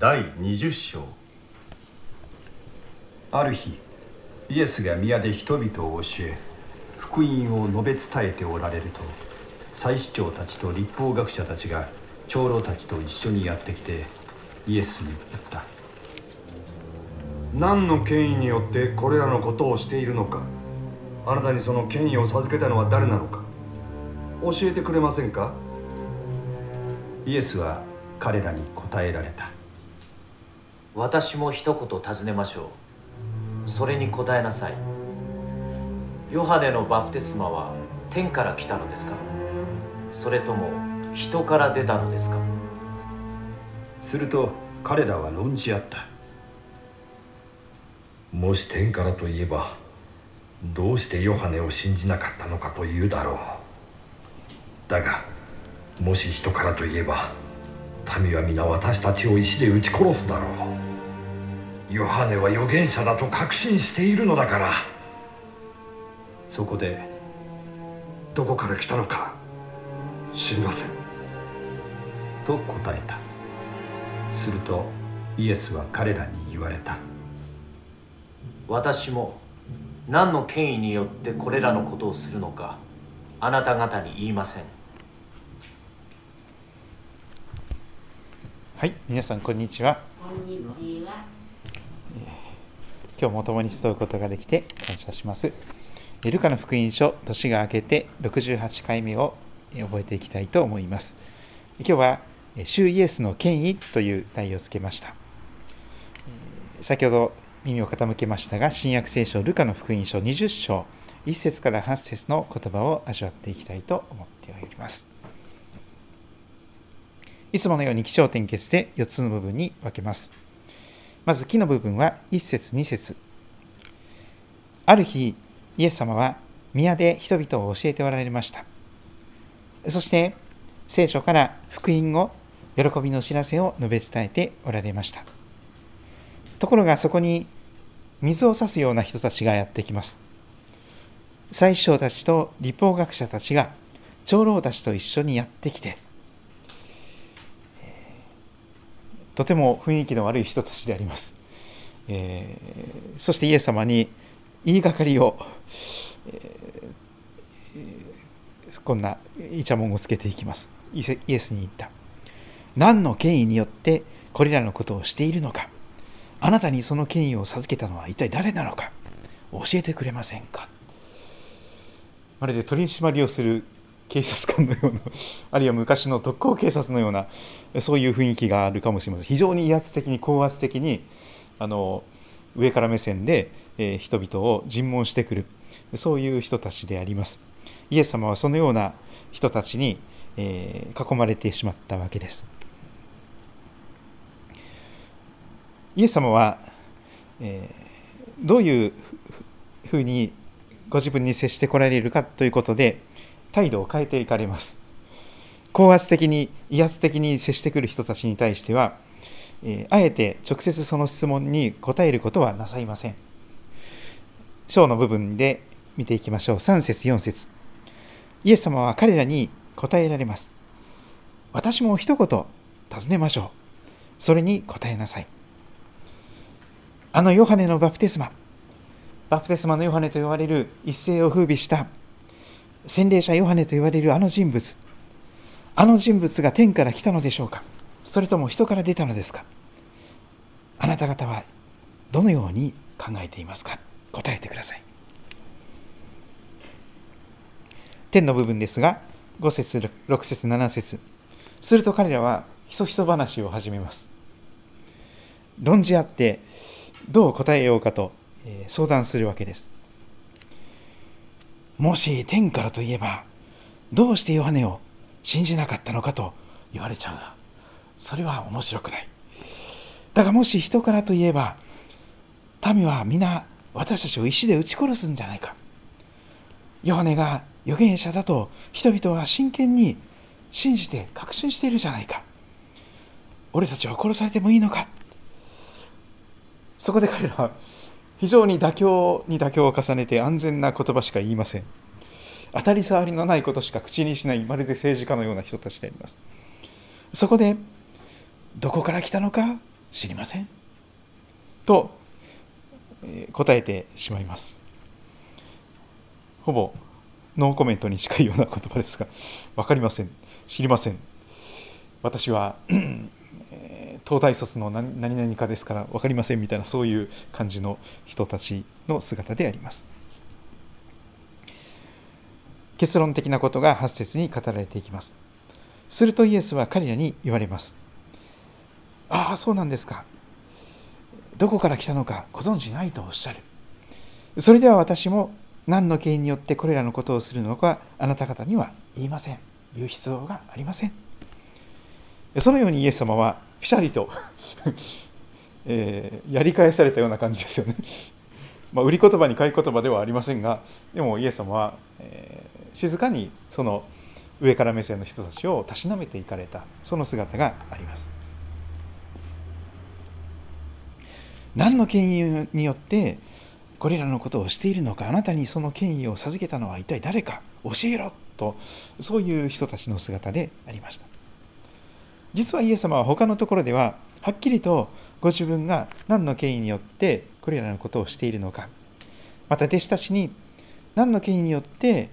第20章。ある日イエスが宮で人々を教え福音を述べ伝えておられると祭司長たちと立法学者たちが長老たちと一緒にやってきてイエスに言った。何の権威によってこれらのことをしているのか。あなたにその権威を授けたのは誰なのか。教えてくれませんか？イエスは彼らに答えられた私も一言尋ねましょう。それに答えなさい。ヨハネのバプテスマは天から来たのですか？それとも人から出たのですか？すると彼らは論じ合った。もし天からといえばどうしてヨハネを信じなかったのかというだろう。だがもし人からといえば民は皆私たちを石で撃ち殺すだろうヨハネは預言者だと確信しているのだから。そこでどこから来たのか知りません。と答えた。するとイエスは彼らに言われた。私も何の権威によってこれらのことをするのかあなた方に言いません。はい、皆さんこんにちは。こんにちは。今日も共に集うことができて感謝します。ルカの福音書、年が明けて68回目を覚えていきたいと思います。今日は、主イエスの権威という題をつけました。先ほど耳を傾けましたが、新約聖書ルカの福音書20章、1節から8節の言葉を味わっていきたいと思っております。いつものように起承転結で4つの部分に分けます。まず、木の部分は1節2節ある日、イエス様は宮で人々を教えておられました。そして、聖書から福音を、喜びの知らせを述べ伝えておられました。ところがそこに水を差すような人たちがやってきます。最首長たちと立法学者たちが長老たちと一緒にやってきて、とても雰囲気の悪い人たちであります。えー、そしてイエス様に言いがかりを、えー、こんなイチャモンをつけていきます。イエスに言った。何の権威によってこれらのことをしているのか。あなたにその権威を授けたのは一体誰なのか。教えてくれませんか。まるで取り締まりをする警察官のような、あるいは昔の特攻警察のような、そういう雰囲気があるかもしれません。非常に威圧的に、高圧的に、あの上から目線で、え、人々を尋問してくる、そういう人たちであります。イエス様はそのような人たちに、え、囲まれてしまったわけです。イエス様は、え、どういうふうにご自分に接してこられるかということで、態度を変えていかれます。高圧的に、威圧的に接してくる人たちに対しては、え、あえて直接その質問に答えることはなさいません。章の部分で見ていきましょう。3節4節イエス様は彼らに答えられます。私も一言尋ねましょう。それに答えなさい。あのヨハネのバプテスマ、バプテスマのヨハネと言われる一世を風靡した洗礼者ヨハネと言われるあの人物、あの人物が天から来たのでしょうかそれとも人から出たのですかあなた方はどのように考えていますか答えてください。天の部分ですが、5節、6節、7節すると彼らはひそひそ話を始めます。論じ合って、どう答えようかと相談するわけです。もし天からといえば、どうしてヨハネを信じなかったのかと言われちゃうが、それは面白くない。だがもし人からといえば、民は皆私たちを石で撃ち殺すんじゃないか。ヨハネが預言者だと人々は真剣に信じて確信しているじゃないか。俺たちは殺されてもいいのか。そこで彼らは非常に妥協に妥協を重ねて安全な言葉しか言いません。当たり障りのないことしか口にしないまるで政治家のような人たちであります。そこでどこから来たのか知りませんと答えてしまいますほぼノーコメントに近いような言葉ですが分かりません知りません私は東大卒の何々かですから分かりませんみたいなそういう感じの人たちの姿であります。結論的なことが8節に語られていきます。するとイエスは彼らに言われます。ああそうなんですか。どこから来たのかご存じないとおっしゃる。それでは私も何の原因によってこれらのことをするのかあなた方には言いません。言う必要がありません。そのようにイエス様はピシャリとえー、やり返されたような感じですよね。まあ、売り言葉に買い言葉ではありませんがでもイエス様は、えー、静かにその上から目線の人たちをたしなめていかれたその姿があります。何の権威によってこれらのことをしているのかあなたにその権威を授けたのは一体誰か？教えろとそういう人たちの姿でありました。実はイエス様は他のところでははっきりとご自分が何の権威によってこれらのことをしているのか。また弟子たちに何の権威によって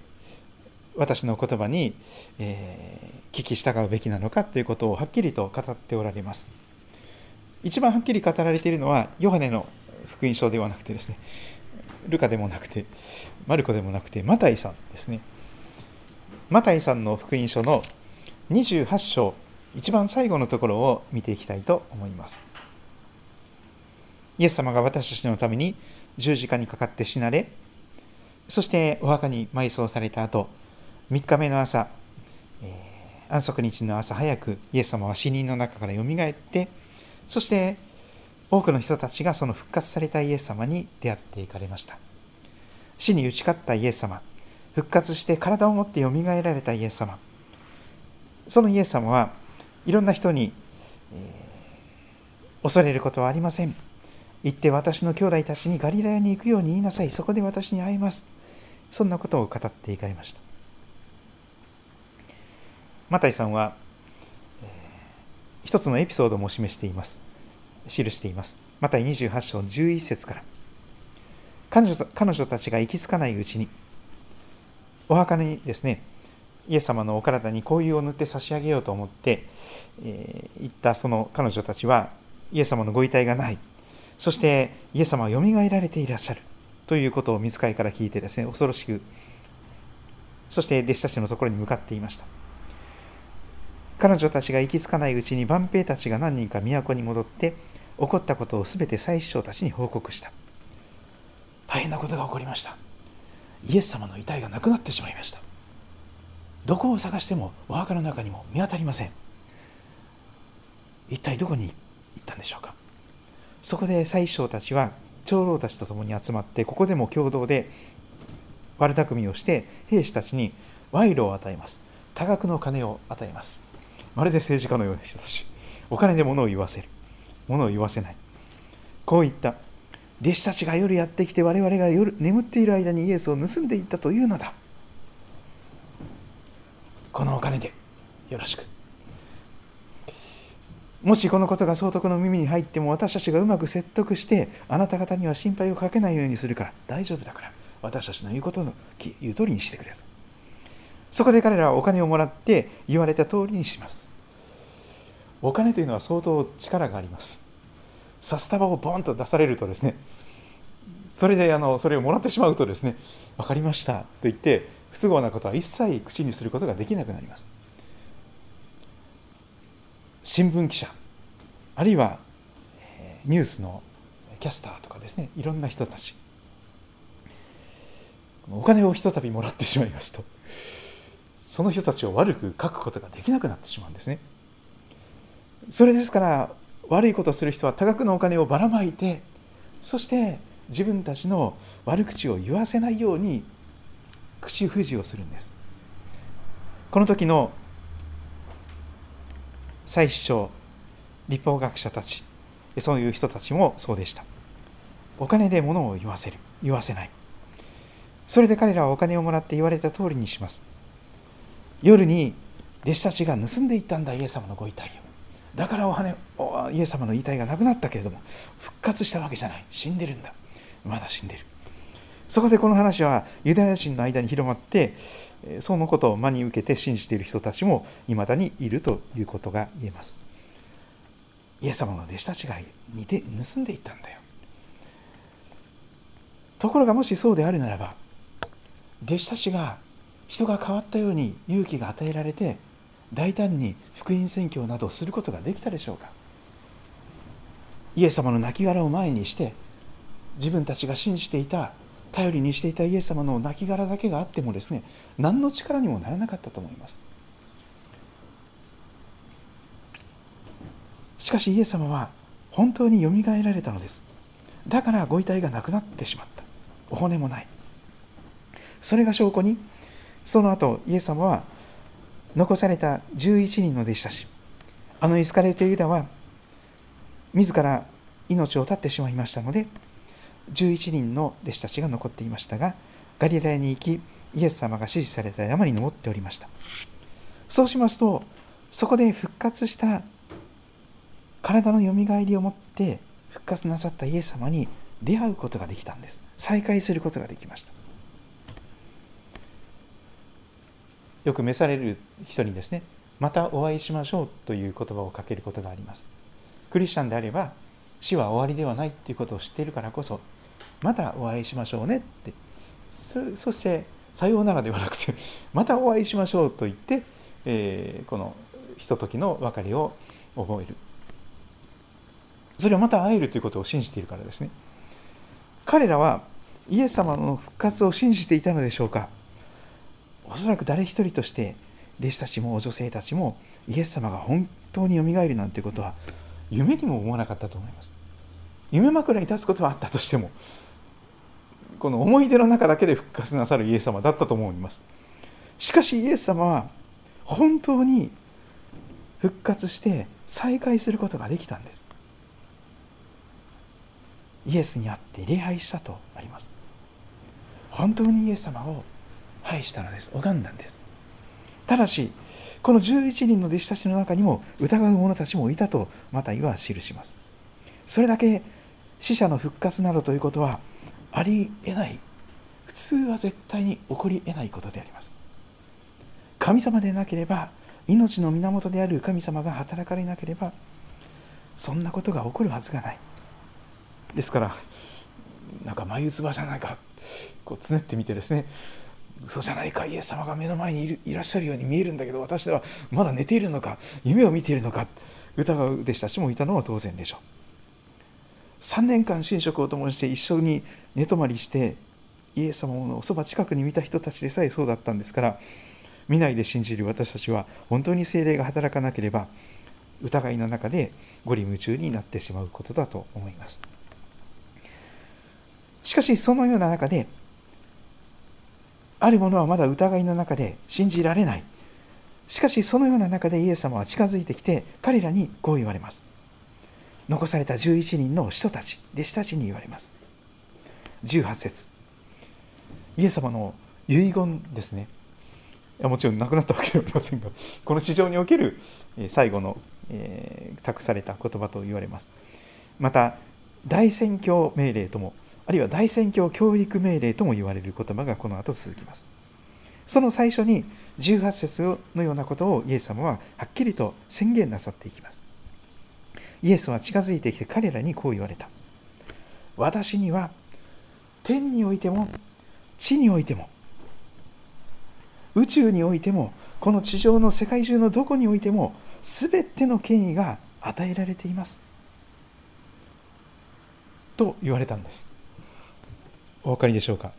私の言葉に、えー、聞き従うべきなのかということをはっきりと語っておられます。一番はっきり語られているのはヨハネの福音書ではなくてですねルカでもなくてマルコでもなくてマタイさんですね。マタイさんの福音書の28章一番最後のところを見ていきたいと思います。イエス様が私たちのために十字架にかかって死なれそしてお墓に埋葬された後3日目の朝、えー、安息日の朝早くイエス様は死人の中からよみがえってそして多くの人たちがその復活されたイエス様に出会っていかれました。死に打ち勝ったイエス様復活して体を持ってよみがえられたイエス様そのイエス様はいろんな人に、えー、恐れることはありません行って私の兄弟たちにガリラヤに行くように言いなさいそこで私に会いますそんなことを語っていかれましたマタイさんは一つのエピソードも示しています。記しています。また28章11節から。彼女彼女たちが行き着かないうちに、お墓にですね、イエス様のお体に香油を塗って差し上げようと思って、えー、行ったその彼女たちは、イエス様のご遺体がない。そして、イエス様はよみがえられていらっしゃる。ということを見つかりから聞いてですね、恐ろしく、そして弟子たちのところに向かっていました。彼女たちが行き着かないうちに万兵たちが何人か都に戻って起こったことをすべて祭司長たちに報告した大変なことが起こりましたイエス様の遺体がなくなってしまいましたどこを探してもお墓の中にも見当たりません。一体どこに行ったんでしょうか。そこで祭司長たちは長老たちと共に集まってここでも共同で悪巧みをして兵士たちに賄賂を与えます。多額の金を与えます。まるで政治家のような人たち。お金で物を言わせる。物を言わせない。こう言った弟子たちが夜やってきて我々が夜眠っている間にイエスを盗んでいったというのだ。このお金でよろしく。もしこのことが総督の耳に入っても私たちがうまく説得してあなた方には心配をかけないようにするから大丈夫だから私たちの言うことの言う通りにしてくれと。そこで彼らはお金をもらって言われた通りにします。お金というのは相当力があります。札束をボンと出されるとですねそれであのそれをもらってしまうとですね分かりましたと言って不都合なことは一切口にすることができなくなります新聞記者あるいはニュースのキャスターとかですねいろんな人たちお金をひとたびもらってしまいますとその人たちを悪く書くことができなくなってしまうんですね。それですから悪いことをする人は多額のお金をばらまいてそして自分たちの悪口を言わせないように口封じをするんです。この時の祭司長立法学者たちそういう人たちもそうでした。お金で物を言わせる言わせない。それで彼らはお金をもらって言われた通りにします。夜に弟子たちが盗んでいったんだイエス様のご遺体をだからお羽イエス様の遺体がなくなったけれども復活したわけじゃない死んでるんだまだ死んでるそこでこの話はユダヤ人の間に広まってそのことを真に受けて信じている人たちもいまだにいるということが言えます。イエス様の弟子たちが似て盗んでいったんだよ。ところがもしそうであるならば弟子たちが人が変わったように勇気が与えられて大胆に福音宣教などをすることができたでしょうか。イエス様の亡骸を前にして自分たちが信じていた頼りにしていたイエス様の亡骸だけがあってもですね何の力にもならなかったと思います。しかしイエス様は本当によみがえられたのです。だからご遺体がなくなってしまった。お骨もない。それが証拠にその後イエス様は残された11人の弟子たち。あのイスカレトユダは自ら命を絶ってしまいましたので11人の弟子たちが残っていましたがガリラヤに行きイエス様が指示された山に登っておりました。そうしますとそこで復活した体のよみがえりをもって復活なさったイエス様に出会うことができたんです。再会することができました。よく召される人にですねまたお会いしましょうという言葉をかけることがあります。クリスチャンであれば死は終わりではないということを知っているからこそまたお会いしましょうねって。そしてさようならではなくて またお会いしましょうと言って、えー、このひとときの別れを覚える。それはまた会えるということを信じているからですね。彼らはイエス様の復活を信じていたのでしょうか。おそらく誰一人として弟子たちも女性たちもイエス様が本当によみがえるなんてことは夢にも思わなかったと思います。夢枕に立つことはあったとしてもこの思い出の中だけで復活なさるイエス様だったと思います。しかしイエス様は本当に復活して再会することができたんです。イエスにあって礼拝したとあります。本当にイエス様を拝したのです。拝んだんです。ただしこの11人の弟子たちの中にも疑う者たちもいたとまたは記します。それだけ死者の復活などということはありえない。普通は絶対に起こりえないことであります。神様でなければ命の源である神様が働かれなければそんなことが起こるはずがない。ですからなんか眉唾じゃないかこうつねってみてですね嘘じゃないかイエス様が目の前にいるいらっしゃるように見えるんだけど私はまだ寝ているのか夢を見ているのか疑う弟子たちもいたのは当然でしょう。3年間寝食を共にして一緒に寝泊まりしてイエス様のおそば近くに見た人たちでさえそうだったんですから見ないで信じる私たちは本当に精霊が働かなければ疑いの中で五里夢中になってしまうことだと思います。しかしそのような中である者はまだ疑いの中で信じられない。しかしそのような中でイエス様は近づいてきて彼らにこう言われます。残された11人の人たち弟子たちに言われます18節イエス様の遺言ですねもちろん亡くなったわけではありませんがこの地上における最後の、えー、託された言葉と言われますまた大宣教命令ともあるいは大宣教教育命令とも言われる言葉がこの後続きます。その最初に18節のようなことをイエス様ははっきりと宣言なさっていきます。イエスは近づいてきて彼らにこう言われた。私には天においても地においても宇宙においてもこの地上の世界中のどこにおいても全ての権威が与えられています。と言われたんです。お分かりでしょうか？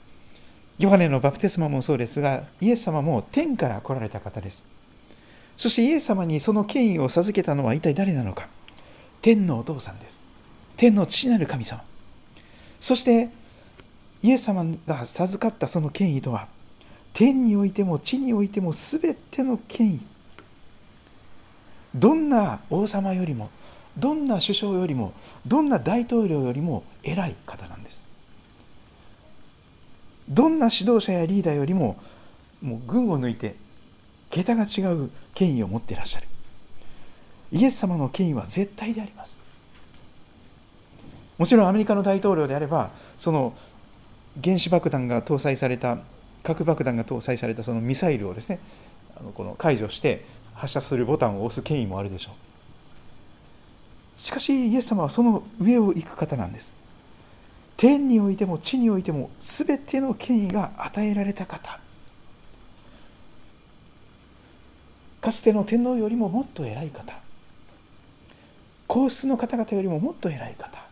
ヨハネのバプテスマもそうですがイエス様も天から来られた方ですそしてイエス様にその権威を授けたのは一体誰なのか？天のお父さんです。天の父なる神様。そしてイエス様が授かったその権威とは天においても地においても全ての権威。どんな王様よりもどんな首相よりもどんな大統領よりも偉い方なんです。どんな指導者やリーダーよりももう群を抜いて桁が違う権威を持っていらっしゃる。イエス様の権威は絶対であります。もちろんアメリカの大統領であればその原子爆弾が搭載された核爆弾が搭載されたそのミサイルをですねあのこの解除して発射するボタンを押す権威もあるでしょう。しかしイエス様はその上を行く方なんです。天においても地においても全ての権威が与えられた方。かつての天皇よりももっと偉い方。皇室の方々よりももっと偉い方。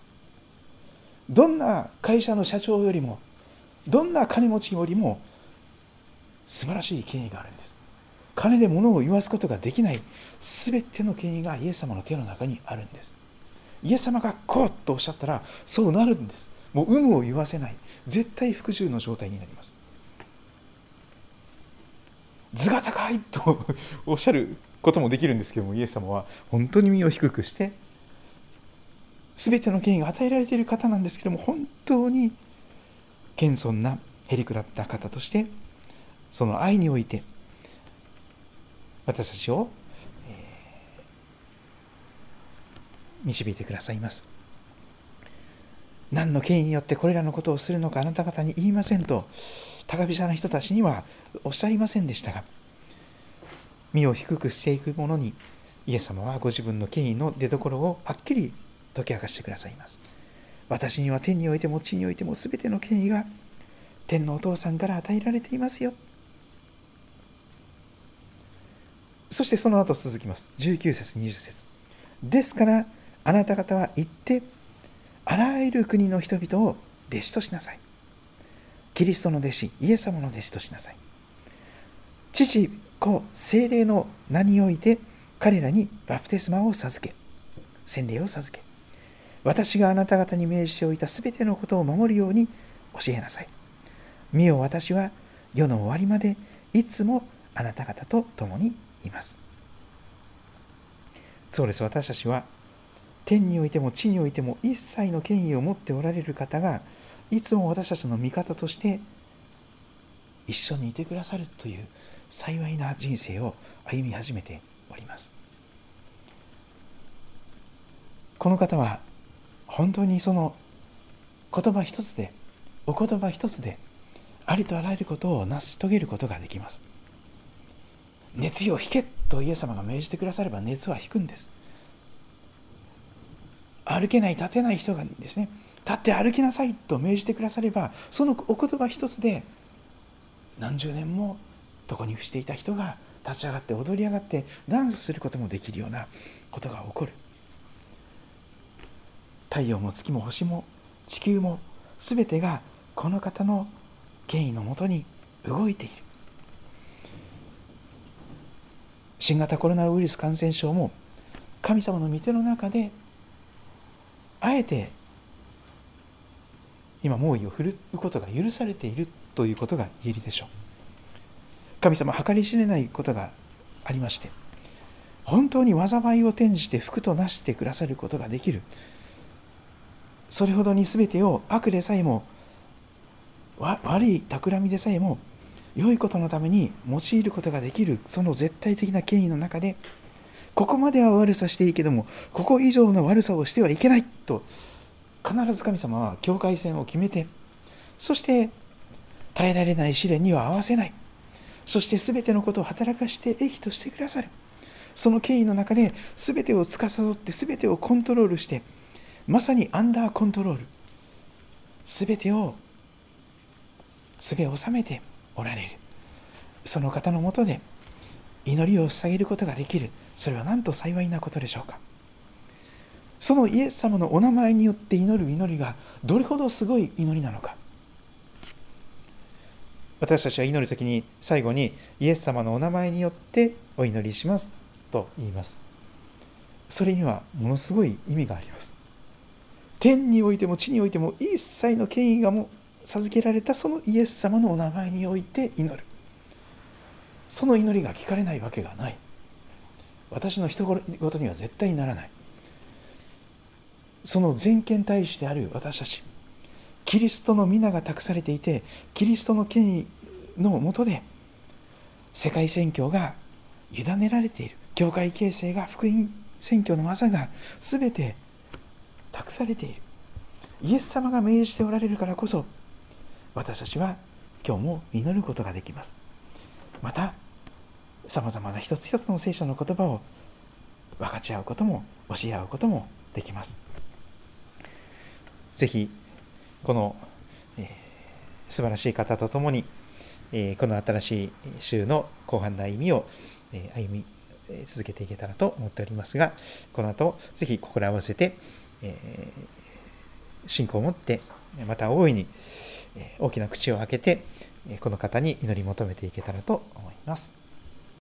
どんな会社の社長よりもどんな金持ちよりも素晴らしい権威があるんです。金で物を言わすことができない全ての権威がイエス様の手の中にあるんです。イエス様がこうとおっしゃったらそうなるんです。もう有無を言わせない。絶対服従の状態になります。図が高いとおっしゃることもできるんですけどもイエス様は本当に身を低くして全ての権威が与えられている方なんですけども本当に謙遜なへりくだった方としてその愛において私たちを、えー、導いてくださいます。何の権威によってこれらのことをするのかあなた方に言いませんと高飛車な人たちにはおっしゃいませんでしたが身を低くしていく者にイエス様はご自分の権威の出所をはっきり解き明かしてくださいます。私には天においても地においても全ての権威が天のお父さんから与えられていますよ。そしてその後続きます。19節20節。ですからあなた方は行ってあらゆる国の人々を弟子としなさい。キリストの弟子イエス様の弟子としなさい。父子精霊の名において彼らにバプテスマを授け洗礼を授け私があなた方に命じておいたすべてのことを守るように教えなさい。見よ私は世の終わりまでいつもあなた方と共にいます。そうです。私たちは天においても地においても一切の権威を持っておられる方がいつも私たちの味方として一緒にいてくださるという幸いな人生を歩み始めております。この方は本当にその言葉一つでお言葉一つでありとあらゆることを成し遂げることができます。熱意を引けとイエス様が命じてくだされば熱は引くんです。歩けない立てない人がですね立って歩きなさいと命じてくださればそのお言葉一つで何十年も床に伏していた人が立ち上がって踊り上がってダンスすることもできるようなことが起こる。太陽も月も星も地球も全てがこの方の権威のもとに動いている。新型コロナウイルス感染症も神様の御手の中であえて今猛威を振るうことが許されているということが言えるでしょう。神様計り知れないことがありまして本当に災いを転じて福となしてくださることができるそれほどに全てを悪でさえも悪い企みでさえも良いことのために用いることができるその絶対的な権威の中でここまでは悪さしていいけどもここ以上の悪さをしてはいけないと必ず神様は境界線を決めてそして耐えられない試練には合わせない。そして全てのことを働かして益としてくださる。その権威の中で全てを司って全てをコントロールしてまさにアンダーコントロール全てをすべ収めておられる。その方のもとで祈りを捧げることができる。それはなんと幸いなことでしょうか。そのイエス様のお名前によって祈る祈りがどれほどすごい祈りなのか。私たちは祈る時に最後にイエス様のお名前によってお祈りしますと言います。それにはものすごい意味があります。天においても地においても一切の権威がも授けられたそのイエス様のお名前において祈る。その祈りが聞かれないわけがない。私の人事には絶対にならない。その全権大使である私たちキリストの皆が託されていてキリストの権威のもとで世界宣教が委ねられている。教会形成が福音選挙の技が全て託されている。イエス様が命じておられるからこそ私たちは今日も祈ることができます。またさまざまな一つ一つの聖書の言葉を分かち合うことも教え合うこともできます。ぜひこの、えー、素晴らしい方と共に、えー、この新しい週の後半の歩みを、えー、歩み続けていけたらと思っておりますがこの後ぜひ心合わせて、えー、信仰を持ってまた大いに大きな口を開けてこの方に祈り求めていけたらと思います。